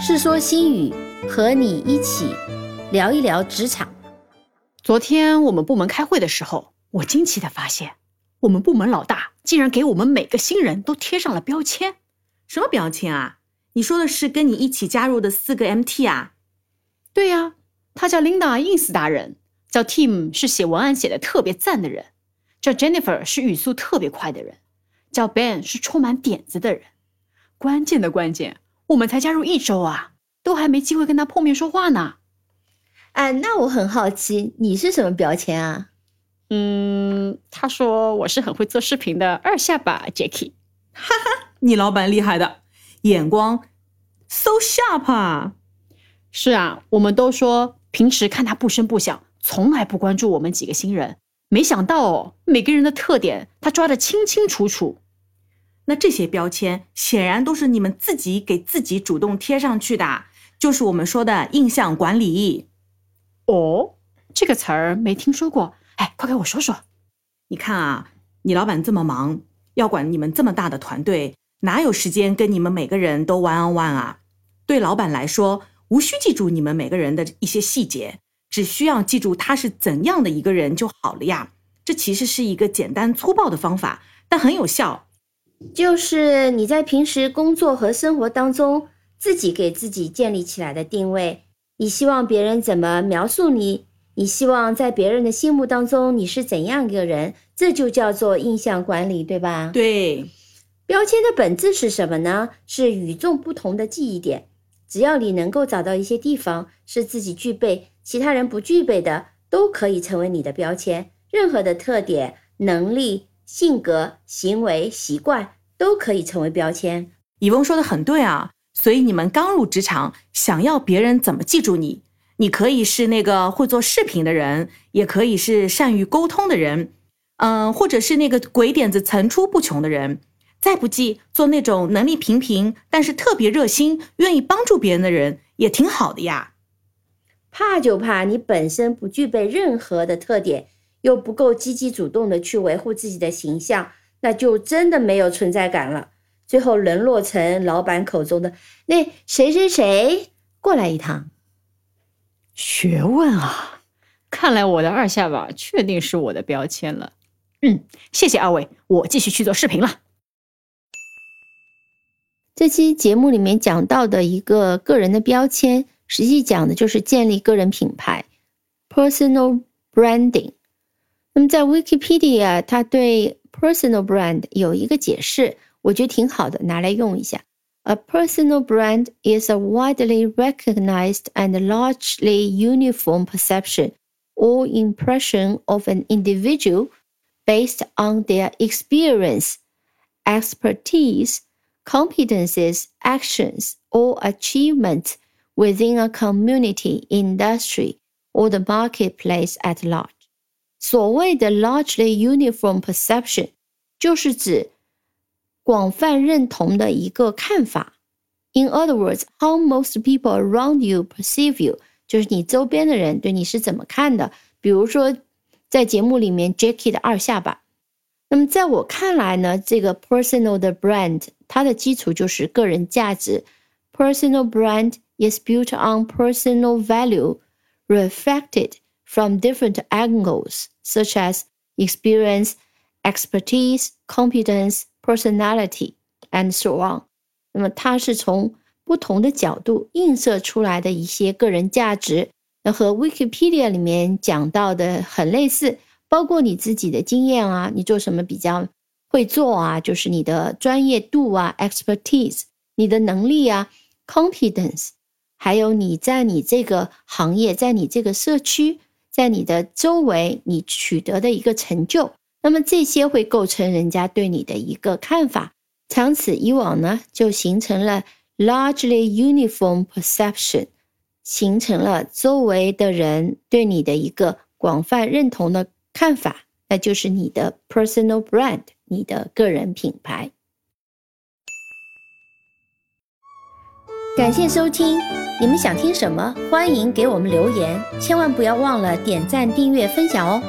世说新语，和你一起聊一聊职场。昨天我们部门开会的时候，我惊奇的发现，我们部门老大竟然给我们每个新人都贴上了标签。什么标签啊？你说的是跟你一起加入的四个 MT 啊？对呀，他叫 Linda，ins 达人；叫 Tim 是写文案写的特别赞的人；叫 Jennifer 是语速特别快的人；叫 Ben 是充满点子的人。关键的关键，我们才加入一周啊，都还没机会跟他碰面说话呢。哎，那我很好奇，你是什么标签啊？嗯，他说我是很会做视频的二下巴 Jackie。哈哈，你老板厉害的，眼光 so sharp 啊！是啊，我们都说平时看他不声不响，从来不关注我们几个新人，没想到哦，每个人的特点他抓得清清楚楚。那这些标签显然都是你们自己给自己主动贴上去的，就是我们说的印象管理。哦，这个词儿没听说过，哎，快给我说说。你看啊，你老板这么忙，要管你们这么大的团队，哪有时间跟你们每个人都 one on one 啊？对老板来说，无需记住你们每个人的一些细节，只需要记住他是怎样的一个人就好了呀。这其实是一个简单粗暴的方法，但很有效。就是你在平时工作和生活当中自己给自己建立起来的定位，你希望别人怎么描述你？你希望在别人的心目当中你是怎样一个人？这就叫做印象管理，对吧？对，标签的本质是什么呢？是与众不同的记忆点。只要你能够找到一些地方是自己具备，其他人不具备的，都可以成为你的标签。任何的特点、能力。性格、行为、习惯都可以成为标签。以翁说的很对啊，所以你们刚入职场，想要别人怎么记住你，你可以是那个会做视频的人，也可以是善于沟通的人，嗯，或者是那个鬼点子层出不穷的人。再不济，做那种能力平平但是特别热心、愿意帮助别人的人，也挺好的呀。怕就怕你本身不具备任何的特点。又不够积极主动的去维护自己的形象，那就真的没有存在感了。最后沦落成老板口中的那谁谁谁过来一趟。学问啊！看来我的二下巴确定是我的标签了。嗯，谢谢二位，我继续去做视频了。这期节目里面讲到的一个个人的标签，实际讲的就是建立个人品牌 （personal branding）。那么在 Wikipedia，它对 personal brand 有一个解释，我觉得挺好的，拿来用一下。A personal brand is a widely recognized and largely uniform perception or impression of an individual based on their experience, expertise, competences, actions, or achievements within a community, industry, or the marketplace at large. 所谓的 largely uniform perception，就是指广泛认同的一个看法。In other words, how most people around you perceive you，就是你周边的人对你是怎么看的。比如说，在节目里面，Jackie 的二下巴。那么在我看来呢，这个 personal 的 brand，它的基础就是个人价值。Personal brand is built on personal value reflected from different angles, such as experience, expertise, competence, personality, and so on。那么它是从不同的角度映射出来的一些个人价值，那和 Wikipedia 里面讲到的很类似，包括你自己的经验啊，你做什么比较会做啊，就是你的专业度啊，expertise，你的能力啊，competence，还有你在你这个行业，在你这个社区。 在你的周围，你取得的一个成就，那么这些会构成人家对你的一个看法。长此以往呢，就形成了 largely uniform perception，形成了周围的人对你的一个广泛认同的看法，那就是你的 personal brand，你的个人品牌。感谢收听，你们想听什么？欢迎给我们留言，千万不要忘了点赞、订阅、分享哦。